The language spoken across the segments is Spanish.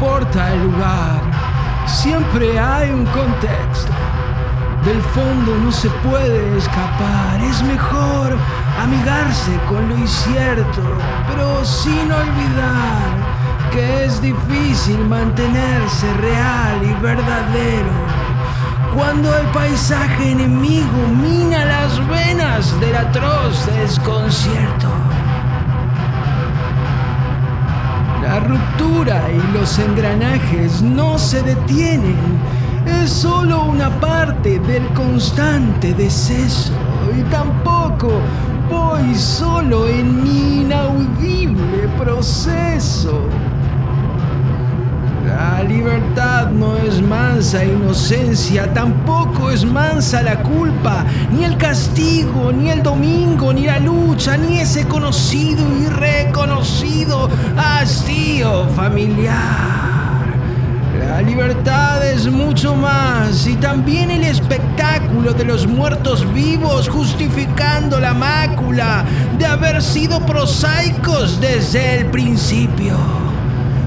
Importa el lugar, siempre hay un contexto. Del fondo no se puede escapar, es mejor amigarse con lo incierto, pero sin olvidar que es difícil mantenerse real y verdadero. Cuando el paisaje enemigo mina las venas del atroz desconcierto. Y los engranajes no se detienen. Es solo una parte del constante deceso. Y tampoco voy solo en mi inaudible proceso. La libertad no es mansa inocencia, tampoco es mansa la culpa, ni el castigo, ni el domingo, ni la lucha, ni ese conocido y reconocido hastío familiar. La libertad es mucho más y también el espectáculo de los muertos vivos justificando la mácula de haber sido prosaicos desde el principio.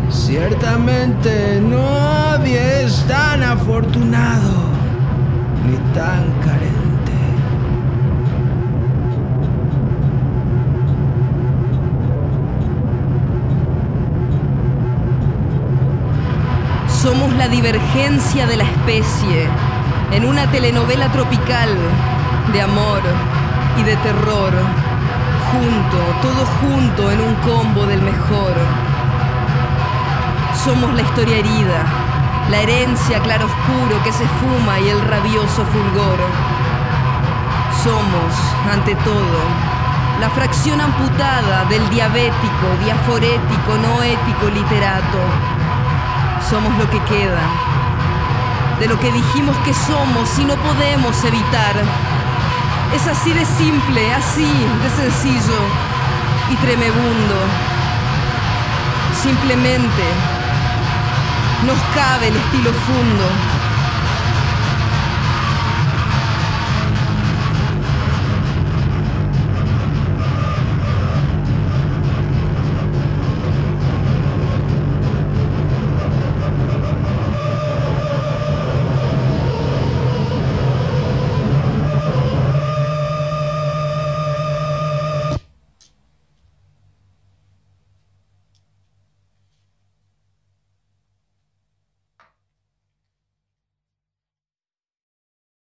Ciertamente nadie es tan afortunado ni tan carente. Somos la divergencia de la especie en una telenovela tropical de amor y de terror. Junto, todo junto en un combo del mejor. Somos la historia herida, la herencia claroscuro que se fuma y el rabioso fulgor. Somos, ante todo, la fracción amputada del diabético, diaforético, no ético literato. Somos lo que queda, de lo que dijimos que somos y no podemos evitar. Es así de simple, así de sencillo y tremebundo. Simplemente nos cabe el estilo fundo.